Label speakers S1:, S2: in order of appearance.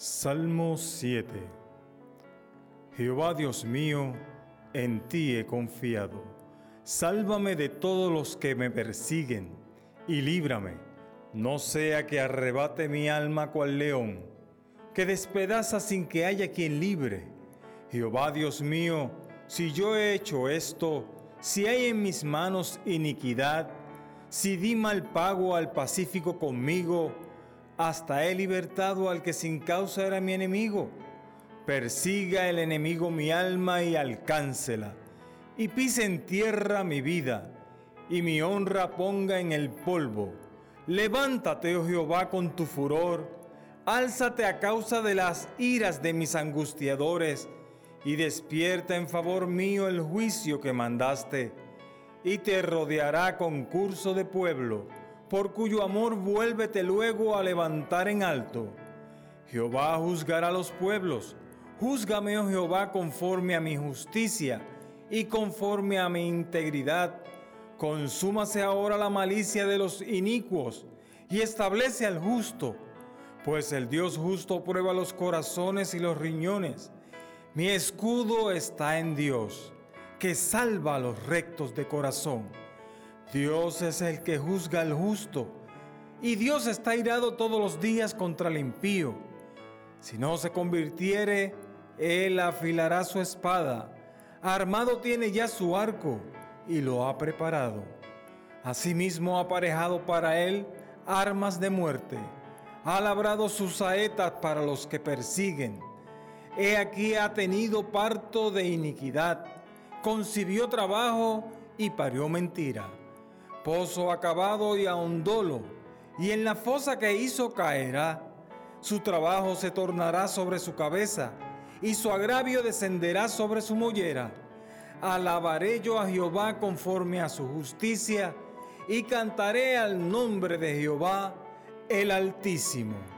S1: Salmo 7 Jehová Dios mío, en ti he confiado. Sálvame de todos los que me persiguen y líbrame, no sea que arrebate mi alma cual león, que despedaza sin que haya quien libre. Jehová Dios mío, si yo he hecho esto, si hay en mis manos iniquidad, si di mal pago al pacífico conmigo, hasta he libertado al que sin causa era mi enemigo. Persiga el enemigo mi alma y alcáncela, y pise en tierra mi vida, y mi honra ponga en el polvo. Levántate, oh Jehová, con tu furor, álzate a causa de las iras de mis angustiadores, y despierta en favor mío el juicio que mandaste, y te rodeará concurso de pueblo por cuyo amor vuélvete luego a levantar en alto. Jehová juzgará a los pueblos. Júzgame, oh Jehová, conforme a mi justicia y conforme a mi integridad. Consúmase ahora la malicia de los inicuos y establece al justo, pues el Dios justo prueba los corazones y los riñones. Mi escudo está en Dios, que salva a los rectos de corazón. Dios es el que juzga al justo, y Dios está irado todos los días contra el impío. Si no se convirtiere, él afilará su espada. Armado tiene ya su arco y lo ha preparado. Asimismo ha aparejado para él armas de muerte. Ha labrado sus saetas para los que persiguen. He aquí ha tenido parto de iniquidad. Concibió trabajo y parió mentira acabado y ahondólo, y en la fosa que hizo caerá. Su trabajo se tornará sobre su cabeza, y su agravio descenderá sobre su mollera. Alabaré yo a Jehová conforme a su justicia, y cantaré al nombre de Jehová el Altísimo.